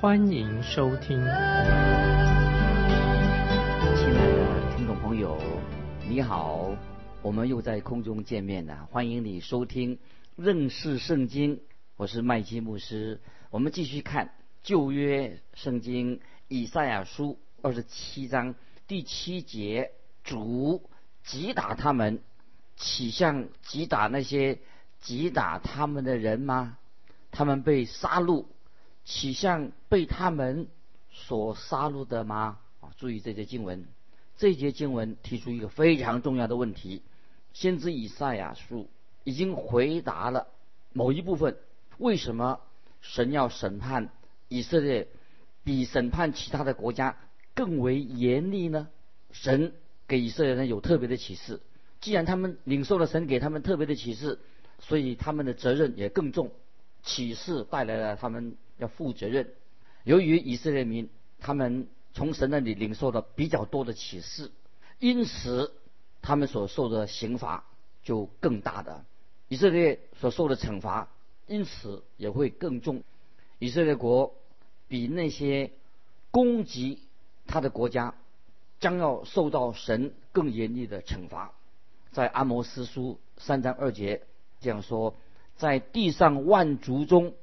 欢迎收听。亲爱的听众朋友，你好，我们又在空中见面了，欢迎你收听认识圣经。我是麦基牧师，我们继续看旧约圣经以赛亚书二十七章第七节，主击打他们，岂像击打那些击打他们的人吗？他们被杀戮，岂像被他们所杀戮的吗？啊，注意这节经文，这节经文提出一个非常重要的问题，先知以赛亚书已经回答了某一部分。为什么神要审判以色列，比审判其他的国家更为严厉呢？神给以色列人有特别的启示，既然他们领受了神给他们特别的启示，所以他们的责任也更重。启示带来了他们要负责任。由于以色列民他们从神那里领受了比较多的启示，因此他们所受的刑罚就更大的。以色列所受的惩罚。因此也会更重。以色列国比那些攻击他的国家将要受到神更严厉的惩罚。在阿摩斯书三章二节这样说：“在地上万族中，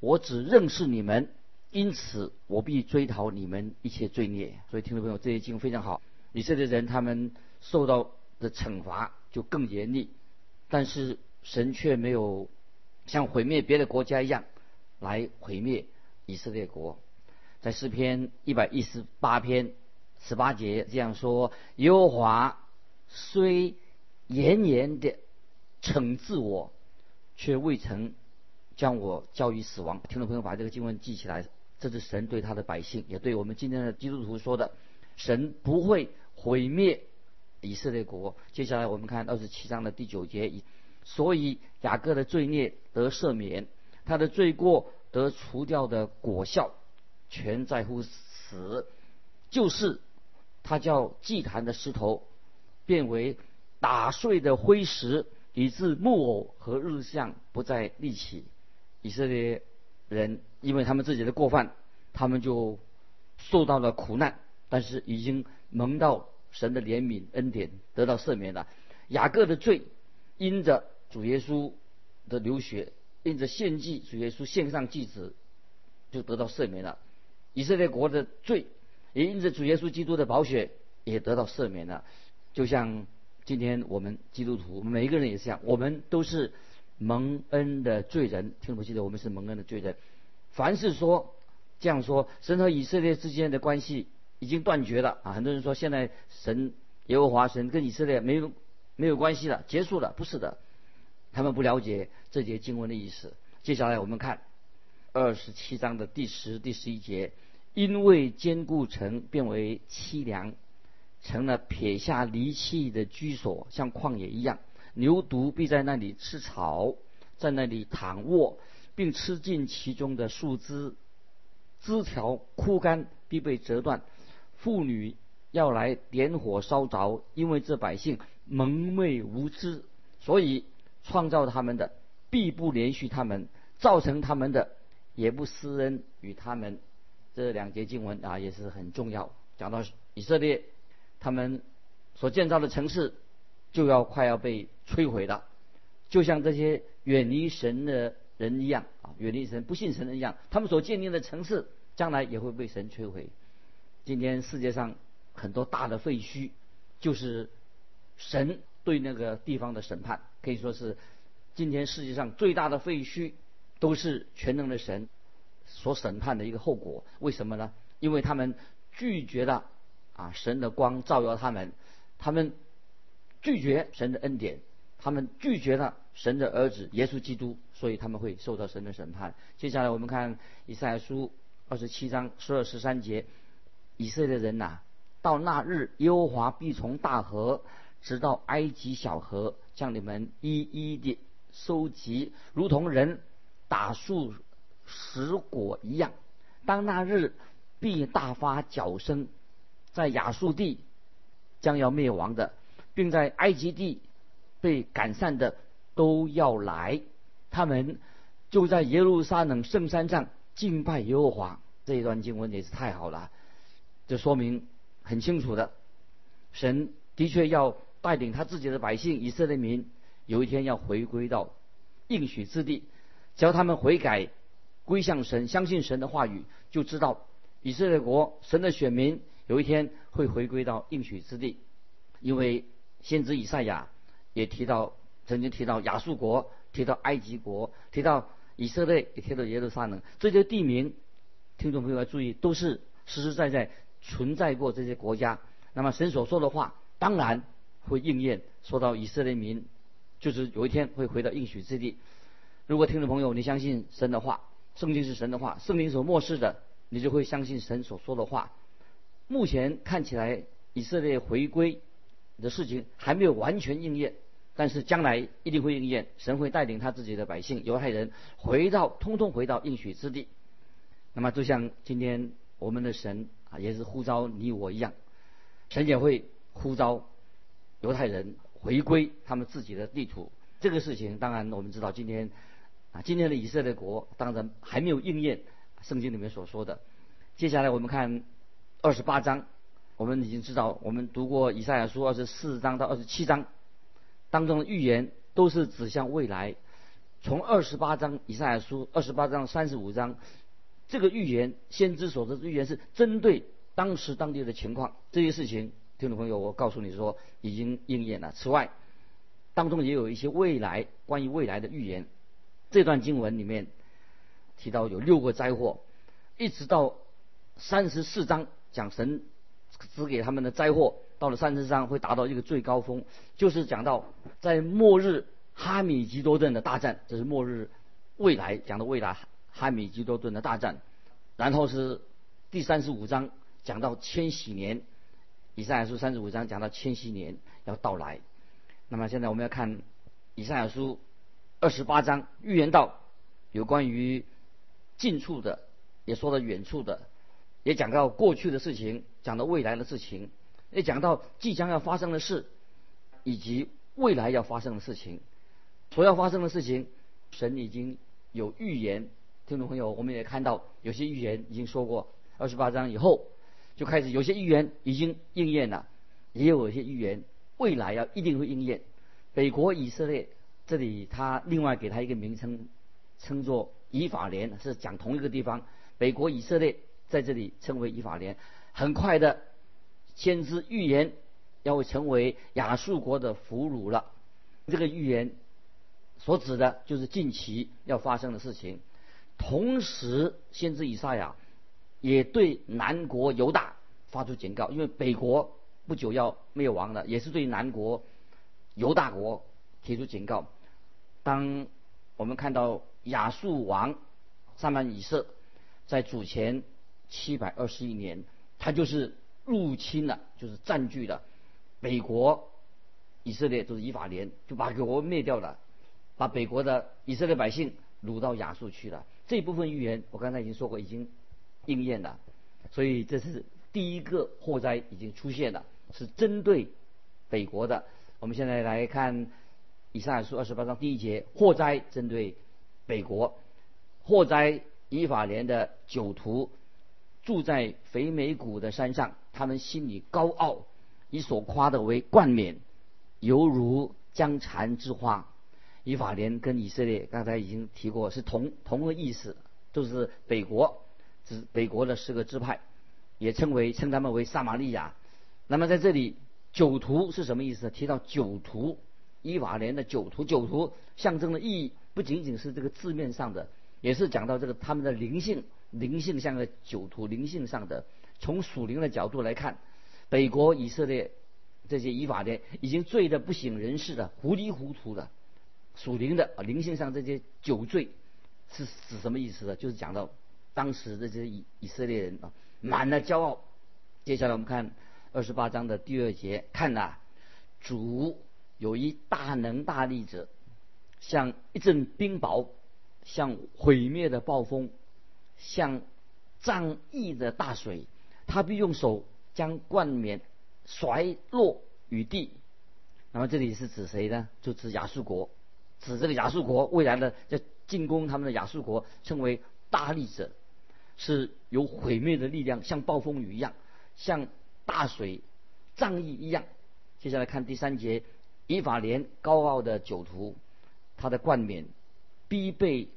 我只认识你们，因此我必追讨你们一切罪孽。”所以，听众朋友，这些经非常好。以色列人他们受到的惩罚就更严厉，但是神却没有。像毁灭别的国家一样，来毁灭以色列国。在诗篇一百一十八篇十八节这样说：“耶和华虽严严的惩治我，却未曾将我交于死亡。”听众朋友，把这个经文记起来，这是神对他的百姓，也对我们今天的基督徒说的：神不会毁灭以色列国。接下来我们看二十七章的第九节。所以雅各的罪孽得赦免，他的罪过得除掉的果效，全在乎死，就是他叫祭坛的石头变为打碎的灰石，以致木偶和日像不再立起。以色列人因为他们自己的过犯，他们就受到了苦难，但是已经蒙到神的怜悯恩典，得到赦免了。雅各的罪因着。主耶稣的流血，因着献祭，主耶稣献上祭子，就得到赦免了。以色列国的罪，也因着主耶稣基督的宝血，也得到赦免了。就像今天我们基督徒，每一个人也是这样，我们都是蒙恩的罪人。听不记得我们是蒙恩的罪人。凡是说这样说，神和以色列之间的关系已经断绝了啊！很多人说现在神耶和华神跟以色列没有没有关系了，结束了，不是的。他们不了解这节经文的意思。接下来我们看二十七章的第十、第十一节：因为坚固城变为凄凉，成了撇下离弃的居所，像旷野一样。牛犊必在那里吃草，在那里躺卧，并吃尽其中的树枝，枝条枯干，必被折断。妇女要来点火烧着，因为这百姓蒙昧无知，所以。创造他们的必不连续他们，造成他们的也不施恩与他们。这两节经文啊也是很重要。讲到以色列，他们所建造的城市就要快要被摧毁了，就像这些远离神的人一样啊，远离神不信神的一样，他们所建立的城市将来也会被神摧毁。今天世界上很多大的废墟，就是神对那个地方的审判。可以说是今天世界上最大的废墟，都是全能的神所审判的一个后果。为什么呢？因为他们拒绝了啊神的光照耀他们，他们拒绝神的恩典，他们拒绝了神的儿子耶稣基督，所以他们会受到神的审判。接下来我们看以赛亚书二十七章十二十三节：以色列人呐，到那日，耶和华必从大河直到埃及小河，将你们一一的收集，如同人打树拾果一样。当那日，必大发角声，在亚述地将要灭亡的，并在埃及地被赶散的都要来，他们就在耶路撒冷圣山上敬拜耶和华。这一段经文也是太好了，这说明很清楚的，神的确要带领他自己的百姓以色列民，有一天要回归到应许之地，只要他们悔改。归向神，相信神的话语，就知道以色列国神的选民有一天会回归到应许之地。因为先知以赛亚也提到，曾经提到亚述国，提到埃及国，提到以色列，也提到耶路撒冷这些地名。听众朋友要注意，都是实实在在存在过这些国家。那么神所说的话，当然会应验。说到以色列民，就是有一天会回到应许之地。如果听众朋友你相信神的话，圣经是神的话，圣经所漠视的，你就会相信神所说的话。目前看起来，以色列回归的事情还没有完全应验，但是将来一定会应验。神会带领他自己的百姓犹太人回到，通通回到应许之地。那么，就像今天我们的神啊，也是呼召你我一样，神也会呼召犹太人回归他们自己的地图。这个事情，当然我们知道今天。啊，今天的以色列国当然还没有应验圣经里面所说的。接下来我们看二十八章，我们已经知道，我们读过以赛亚书二十四章到二十七章当中的预言，都是指向未来。从二十八章以赛亚书二十八章三十五章，这个预言先知所说的预言是针对当时当地的情况，这些事情，听众朋友，我告诉你说已经应验了。此外，当中也有一些未来关于未来的预言。这段经文里面提到有六个灾祸，一直到三十四章讲神指给他们的灾祸，到了三十章会达到一个最高峰，就是讲到在末日哈米吉多顿的大战，这是末日未来讲的未来哈米吉多顿的大战，然后是第三十五章讲到千禧年，以赛亚书三十五章讲到千禧年要到来，那么现在我们要看以赛亚书。二十八章预言到有关于近处的，也说到远处的，也讲到过去的事情，讲到未来的事情，也讲到即将要发生的事，以及未来要发生的事情。所要发生的事情，神已经有预言。听众朋友，我们也看到有些预言已经说过。二十八章以后就开始有些预言已经应验了，也有一些预言未来要一定会应验。北国以色列。这里他另外给他一个名称，称作以法莲，是讲同一个地方。北国以色列在这里称为以法莲。很快的，先知预言要成为亚述国的俘虏了。这个预言所指的就是近期要发生的事情。同时，先知以赛亚也对南国犹大发出警告，因为北国不久要灭亡了，也是对南国犹大国提出警告。当我们看到亚述王撒曼以色在主前七百二十一年，他就是入侵了，就是占据了北国以色列，就是以法莲，就把国灭掉了，把北国的以色列百姓掳到亚述去了。这一部分预言我刚才已经说过，已经应验了。所以这是第一个祸灾已经出现了，是针对北国的。我们现在来看。以上书二十八章第一节，祸灾针对北国，祸灾以法莲的酒徒住在肥美谷的山上，他们心里高傲，以所夸的为冠冕，犹如江蚕之花。以法莲跟以色列刚才已经提过，是同同个意思，都是北国，指北国的四个支派，也称为称他们为撒玛利亚。那么在这里，酒徒是什么意思？提到酒徒。伊法莲的酒徒，酒徒象征的意义不仅仅是这个字面上的，也是讲到这个他们的灵性，灵性像个酒徒，灵性上的。从属灵的角度来看，北国以色列这些以法莲已经醉得不省人事了，糊里糊涂的。属灵的啊，灵性上这些酒醉是指什么意思呢？就是讲到当时的这些以以色列人啊，满了骄傲，接下来我们看二十八章的第二节，看呐、主有一大能大力者，像一阵冰雹，像毁灭的暴风，像仗义的大水，他必用手将冠冕甩落于地。那么这里是指谁呢？就指亚述国，指这个亚述国未来的要进攻他们的亚述国，称为大力者，是有毁灭的力量，像暴风雨一样，像大水仗义一样。接下来看第三节，以法莲高傲的酒徒，他的冠冕必被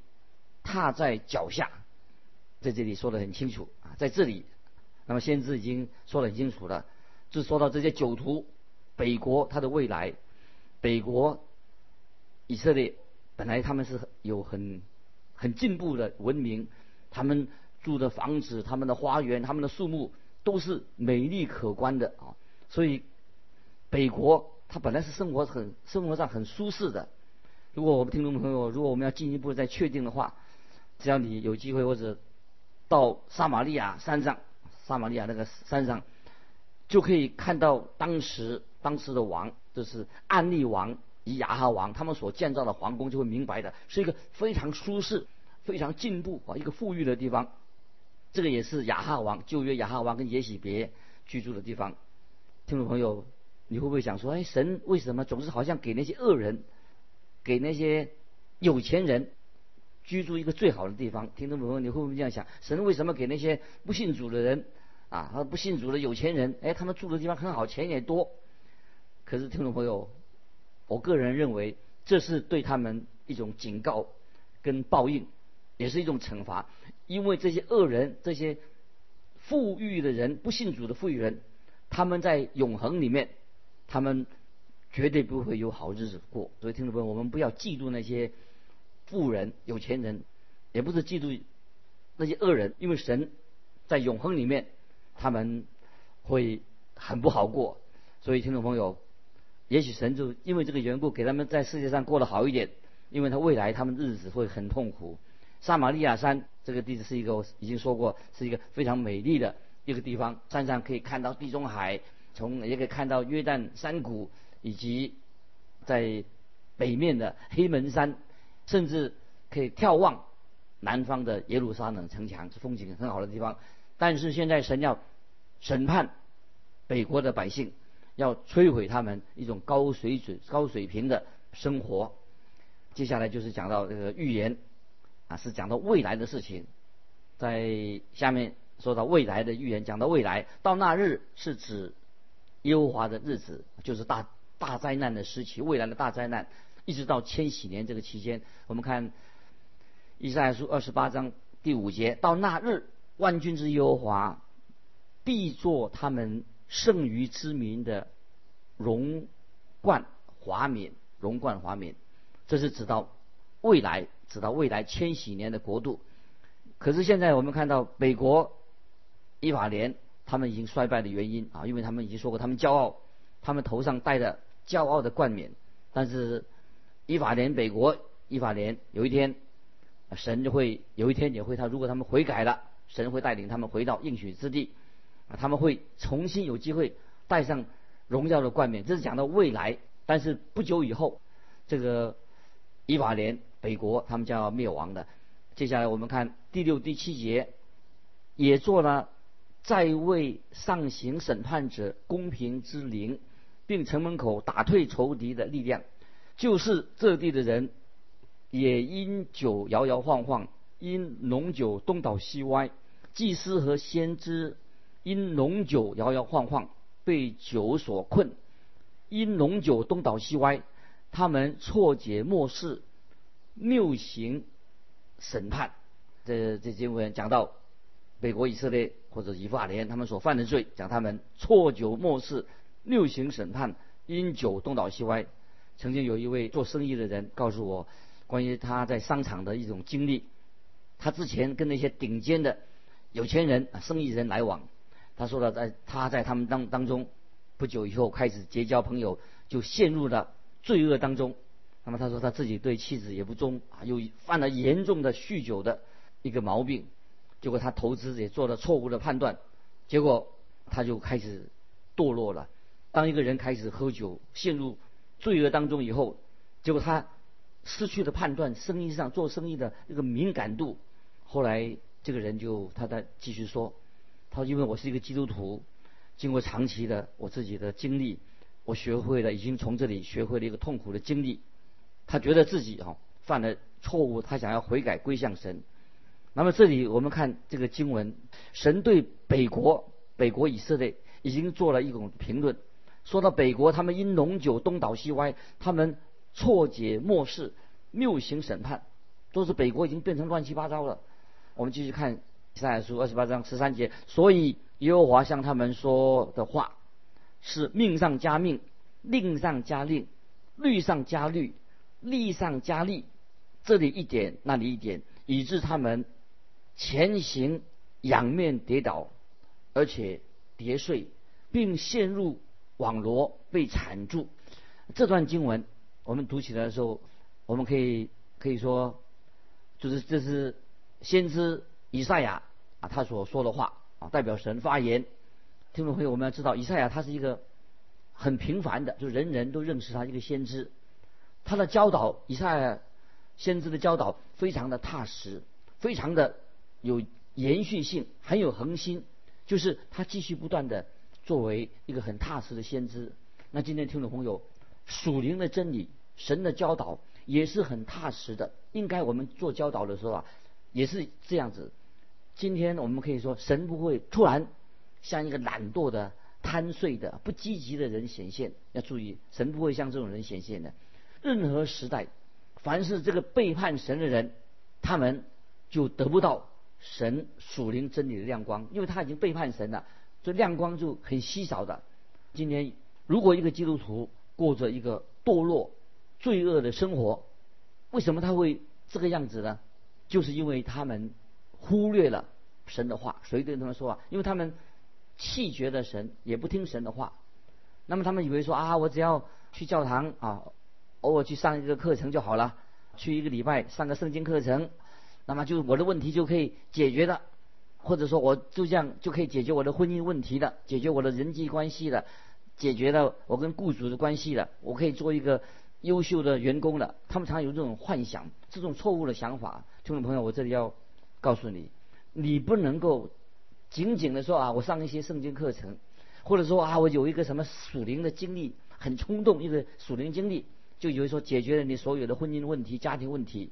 踏在脚下，在这里说得很清楚啊，在这里，那么先知已经说得很清楚了，就说到这些酒徒，北国他的未来，北国以色列本来他们是有很很进步的文明，他们住的房子、他们的花园、他们的树木都是美丽可观的啊，所以北国它本来是生活很生活上很舒适的。如果我们听众朋友，如果我们要进一步再确定的话，只要你有机会或者到撒玛利亚山上，撒玛利亚那个山上，就可以看到当时当时的王，就是暗利王以亚哈王他们所建造的皇宫，就会明白的，是一个非常舒适、非常进步啊一个富裕的地方。这个也是亚哈王旧约亚哈王跟耶喜别居住的地方。听众朋友，你会不会想说，哎，神为什么总是好像给那些恶人？给那些有钱人居住一个最好的地方，听众朋友，你会不会这样想？神为什么给那些不信主的人啊，不信主的有钱人，哎，他们住的地方很好，钱也多？可是听众朋友，我个人认为这是对他们一种警告跟报应，也是一种惩罚，因为这些恶人、这些富裕的人、不信主的富裕人，他们在永恒里面，他们。绝对不会有好日子过，所以听众朋友，我们不要嫉妒那些富人、有钱人，也不是嫉妒那些恶人，因为神在永恒里面，他们会很不好过。所以听众朋友，也许神就因为这个缘故，给他们在世界上过得好一点，因为他未来他们日子会很痛苦。撒玛利亚山这个地址是一个已经说过，是一个非常美丽的一个地方，山上可以看到地中海，从也可以看到约旦山谷。以及在北面的黑门山，甚至可以眺望南方的耶路撒冷城墙，是风景很好的地方。但是现在神要审判北国的百姓，要摧毁他们一种高水准、高水平的生活。接下来就是讲到这个预言啊，是讲到未来的事情。在下面说到未来的预言，讲到未来到那日是指耶和华的日子，就是大。大灾难的时期，未来的大灾难，一直到千禧年这个期间，我们看以赛亚书二十八章第五节，到那日，万军之耶和华必作他们剩余之民的荣冠华冕，荣冠华冕，这是指到未来，指到未来千禧年的国度。可是现在我们看到美国伊法联，他们已经衰败的原因啊，因为他们已经说过，他们骄傲，他们头上戴的。骄傲的冠冕，但是以法莲北国，以法莲有一天，神就会有一天也会他如果他们悔改了，神会带领他们回到应许之地，啊，他们会重新有机会戴上荣耀的冠冕。这是讲到未来，但是不久以后，这个以法莲北国他们将要灭亡的。接下来我们看第六、第七节，也做了在位上行审判者公平之灵。并城门口打退仇敌的力量，就是这地的人也因酒摇摇晃晃，因浓酒东倒西歪；祭司和先知因浓酒摇摇晃晃，被酒所困，因浓酒东倒西歪，他们错解末世，谬行审判。这这经文讲到北国以色列或者以法莲他们所犯的罪，讲他们错酒末世。六行审判，因酒东倒西歪。曾经有一位做生意的人告诉我，关于他在商场的一种经历。他之前跟那些顶尖的有钱人、生意人来往，他说了，在他在他们当当中，不久以后开始结交朋友，就陷入了罪恶当中。那么他说他自己对妻子也不忠啊，又犯了严重的酗酒的一个毛病。结果他投资也做了错误的判断，结果。他就开始堕落了。当一个人开始喝酒，陷入罪恶当中以后，结果他失去了判断，生意上做生意的那个敏感度。后来这个人就他在继续说，他说：“因为我是一个基督徒，经过长期的我自己的经历，我学会了，已经从这里学会了一个痛苦的经历。他觉得自己哈犯了错误，他想要悔改归向神。那么这里我们看这个经文，神对北国北国以色列已经做了一种评论。”说到北国，他们因浓酒东倒西歪，他们错解末世，谬行审判，都是北国已经变成乱七八糟了。我们继续看以赛亚书二十八章十三节，所以耶和华向他们说的话是命上加命，令上加令，律上加律，利上加利，这里一点那里一点，以致他们前行仰面跌倒，而且跌碎，并陷入。网罗被缠住，这段经文我们读起来的时候，我们可以可以说，就是这是先知以赛亚啊他所说的话啊，代表神发言。听众朋友，我们要知道，以赛亚他是一个很平凡的，就人人都认识他一个先知。他的教导，以赛亚先知的教导非常的踏实，非常的有延续性，很有恒心，就是他继续不断的。作为一个很踏实的先知，那今天听众朋友，属灵的真理、神的教导也是很踏实的。应该我们做教导的时候啊，也是这样子。今天我们可以说，神不会突然像一个懒惰的、贪睡的、不积极的人显现。要注意，神不会像这种人显现的。任何时代，凡是这个背叛神的人，他们就得不到神属灵真理的亮光，因为他已经背叛神了。这亮光就很稀少的。今天，如果一个基督徒过着一个堕落、罪恶的生活，为什么他会这个样子呢？就是因为他们忽略了神的话。谁对他们说啊？因为他们弃绝了神，也不听神的话。那么他们以为说啊，我只要去教堂啊，偶尔去上一个课程就好了，去一个礼拜上个圣经课程，那么就我的问题就可以解决的。或者说，我就这样就可以解决我的婚姻问题的，解决我的人际关系的，解决了我跟雇主的关系的，我可以做一个优秀的员工的。他们常有这种幻想，这种错误的想法。听众朋友，我这里要告诉你，你不能够仅仅的说啊，我上一些圣经课程，或者说啊，我有一个什么属灵的经历，很冲动一个属灵经历，就以为说解决了你所有的婚姻问题、家庭问题。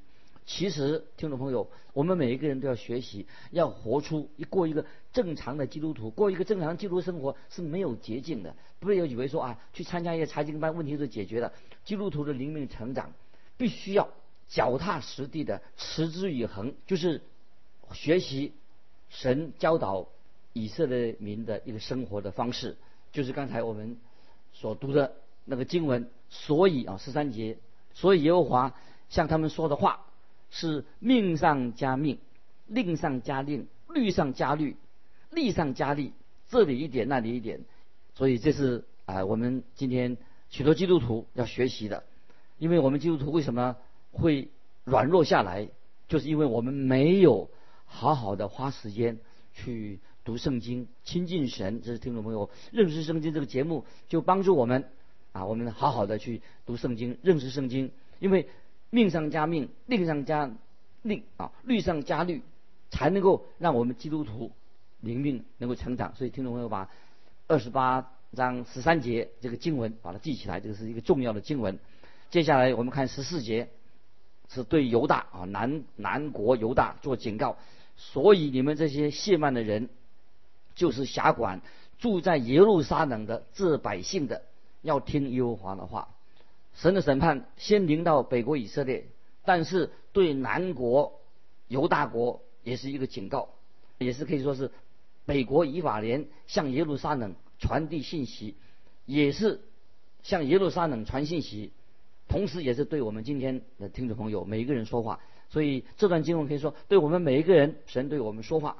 其实，听众朋友，我们每一个人都要学习，要活出一过一个正常的基督徒，过一个正常基督生活是没有捷径的。不要以为说啊，去参加一些财经班，问题就解决了。基督徒的灵命成长，必须要脚踏实地的持之以恒，就是学习神教导以色列民的一个生活的方式，就是刚才我们所读的那个经文。所以啊，十三节，所以耶和华向他们说的话。是命上加命，令上加令，律上加律，利上加利，这里一点那里一点，所以这是啊我们今天许多基督徒要学习的，因为我们基督徒为什么会软弱下来，就是因为我们没有好好的花时间去读圣经，亲近神。这是听众朋友认识圣经这个节目就帮助我们啊，我们好好的去读圣经，认识圣经，因为。命上加命，令上加令啊，律上加律，才能够让我们基督徒灵命能够成长。所以听众朋友把二十八章十三节这个经文把它记起来，这个是一个重要的经文。接下来我们看十四节，是对犹大啊南南国犹大做警告。所以你们这些亵慢的人，就是辖管住在耶路撒冷的这百姓的，要听耶和华的话。神的审判先临到北国以色列，但是对南国犹大国也是一个警告，也是可以说是北国以法莲向耶路撒冷传递信息，也是向耶路撒冷传信息，同时也是对我们今天的听众朋友每一个人说话。所以这段经文可以说对我们每一个人，神对我们说话，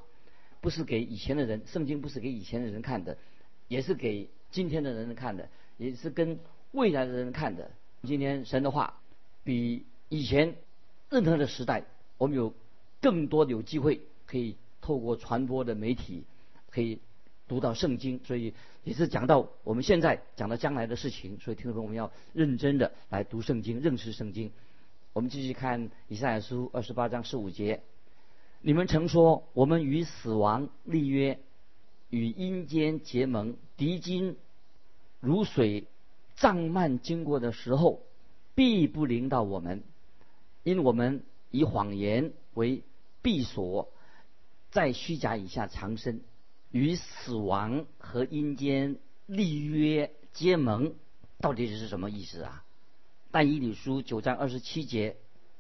不是给以前的人，圣经不是给以前的人看的，也是给今天的人看的，也是跟未来的人看的。今天神的话比以前任何的时代，我们有更多的有机会可以透过传播的媒体，可以读到圣经，所以也是讲到我们现在讲到将来的事情。所以听众朋友，我们要认真的来读圣经，认识圣经。我们继续看以赛亚书二十八章十五节：你们曾说，我们与死亡立约，与阴间结盟，敌军如水涨漫经过的时候，必不临到我们，因我们以谎言为闭锁，在虚假以下藏身，与死亡和阴间立约结盟，到底是什么意思啊？但以理书九章二十七节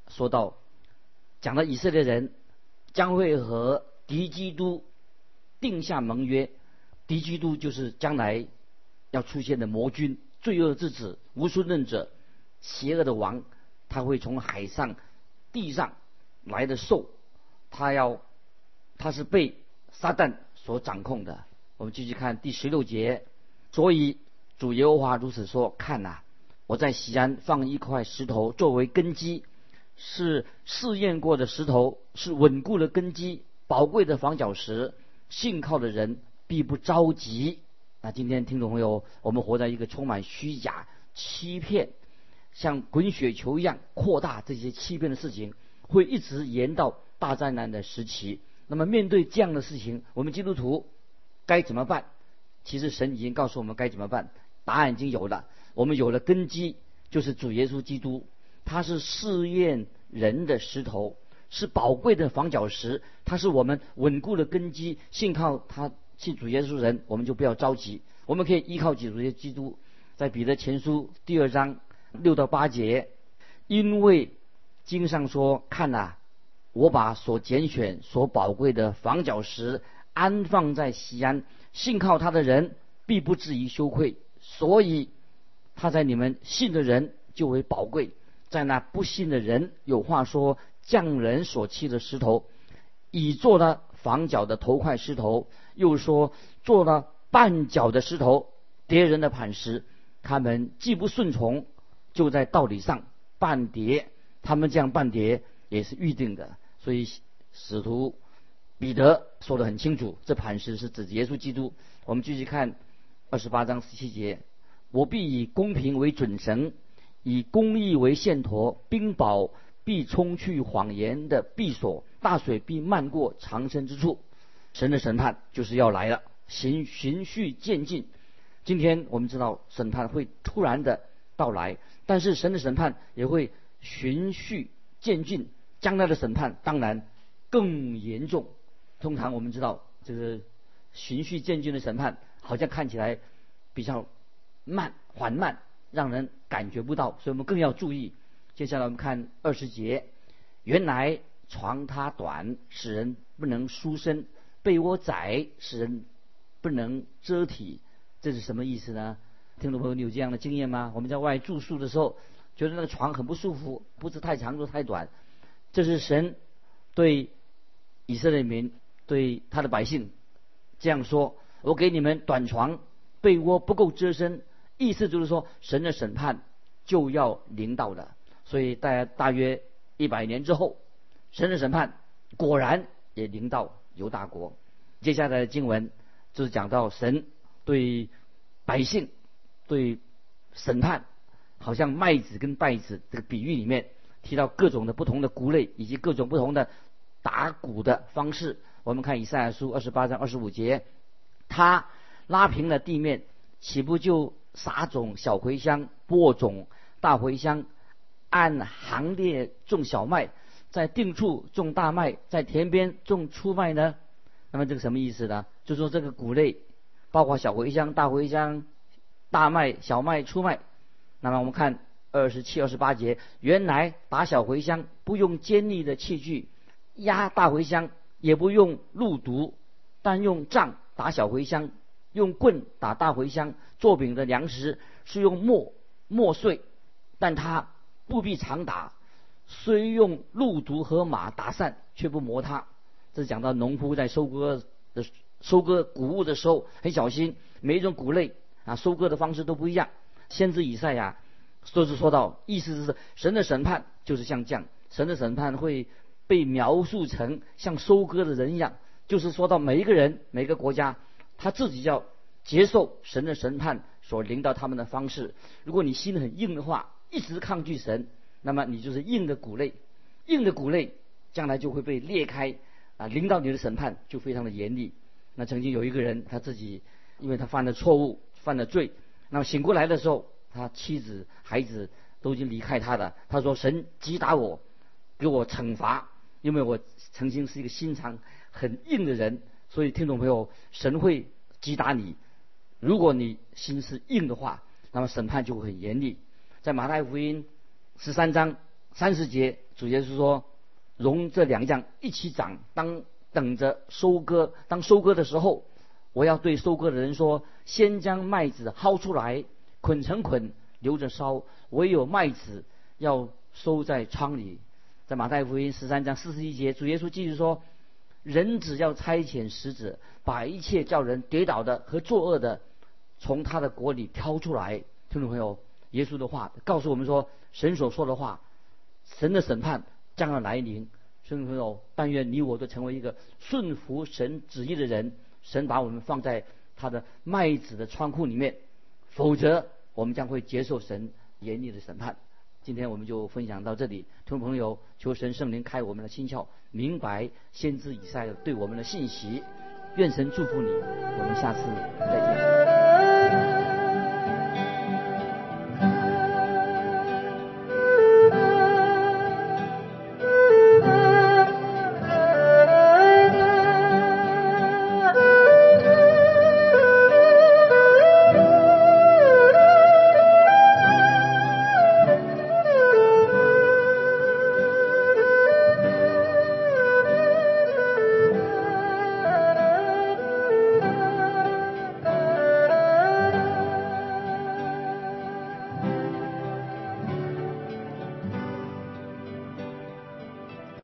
说到，讲到以色列人将会和敌基督定下盟约，敌基督就是将来要出现的魔君、罪恶之子、无数论者、邪恶的王，他会从海上、地上来的兽，他要他是被撒旦所掌控的。我们继续看第十六节，所以主耶和华如此说：看呐。我在西安放一块石头作为根基，是试验过的石头，是稳固的根基，宝贵的防脚石。信靠的人必不着急。那今天听众朋友，我们活在一个充满虚假、欺骗，像滚雪球一样扩大这些欺骗的事情，会一直延到大灾难的时期。那么面对这样的事情，我们基督徒该怎么办？其实神已经告诉我们该怎么办，答案已经有了。我们有了根基，就是主耶稣基督，他是试验人的石头，是宝贵的防脚石，他是我们稳固的根基。信靠他，信主耶稣人，我们就不要着急。我们可以依靠主耶稣基督，在彼得前书第二章六到八节，因为经上说：“看呐，我把所拣选、所宝贵的房角石安放在西安，信靠他的人必不至于羞愧。”所以。他在你们信的人就为宝贵，在那不信的人有话说：匠人所砌的石头，已做了房角的头块石头；又说做了绊脚的石头，跌人的磐石。他们既不顺从，就在道理上半叠。他们这样半叠也是预定的。所以使徒彼得说得很清楚，这磐石是指耶稣基督。我们继续看二十八章十七节。我必以公平为准绳，以公义为线砣，冰雹必冲去谎言的闭锁，大水必漫过藏身之处。神的审判就是要来了，循循序渐进。今天我们知道审判会突然的到来，但是神的审判也会循序渐进。将来的审判当然更严重。通常我们知道这个循序渐进的审判，好像看起来比较。慢缓慢，让人感觉不到，所以我们更要注意。接下来我们看二十节，原来床它短，使人不能舒身；被窝窄，使人不能遮体。这是什么意思呢？听众朋友，你有这样的经验吗？我们在外住宿的时候，觉得那个床很不舒服，不是太长就太短。这是神对以色列民、对他的百姓这样说：我给你们短床，被窝不够遮身。意思就是说，神的审判就要临到了。所以大大约一百年之后，神的审判果然也临到犹大国。接下来的经文就是讲到神对百姓对审判，好像麦子跟稗子这个比喻里面提到各种的不同的谷类以及各种不同的打谷的方式。我们看以赛亚书二十八章二十五节，他拉平了地面，岂不就？撒种小茴香，播种大茴香，按行列种小麦，在定处种大麦，在田边种粗麦呢？那么这个什么意思呢？就说这个谷类，包括小茴香、大茴香、大麦、小麦、粗麦。那么我们看二十七、二十八节，原来打小茴香不用尖利的器具，压大茴香也不用鹿毒，但用杖打小茴香。用棍打大茴香，做饼的粮食是用磨磨碎，但它不必常打，虽用鹿毒和马打散，却不磨它。这讲到农夫在收割的收割谷物的时候很小心，每一种谷类啊收割的方式都不一样。先知以赛亚说是说到，意思是神的审判就是像这样，神的审判会被描述成像收割的人一样，就是说到每一个人每个国家。他自己要接受神的审判所领导他们的方式。如果你心很硬的话，一直抗拒神，那么你就是硬的骨类，硬的骨类将来就会被裂开啊，领导你的审判就非常的严厉。那曾经有一个人，他自己因为他犯了错误，犯了罪，那么醒过来的时候，他妻子、孩子都已经离开他的。他说：“神击打我，给我惩罚，因为我曾经是一个心肠很硬的人。”所以，听众朋友，神会击打你。如果你心是硬的话，那么审判就会很严厉。在马太福音十三章三十节，主耶稣说：“容这两样一起长，当等着收割。当收割的时候，我要对收割的人说：先将麦子薅出来，捆成捆，留着烧；唯有麦子要收在仓里。”在马太福音十三章四十一节，主耶稣继续说。人只要差遣使者，把一切叫人跌倒的和作恶的，从他的国里挑出来。听众朋友，耶稣的话告诉我们说，神所说的话，神的审判将要来临。听众朋友，但愿你我都成为一个顺服神旨意的人。神把我们放在他的麦子的仓库里面，否则我们将会接受神严厉的审判。今天我们就分享到这里，听众朋友，求神圣灵开我们的心窍，明白先知以赛对我们的信息。愿神祝福你，我们下次再见。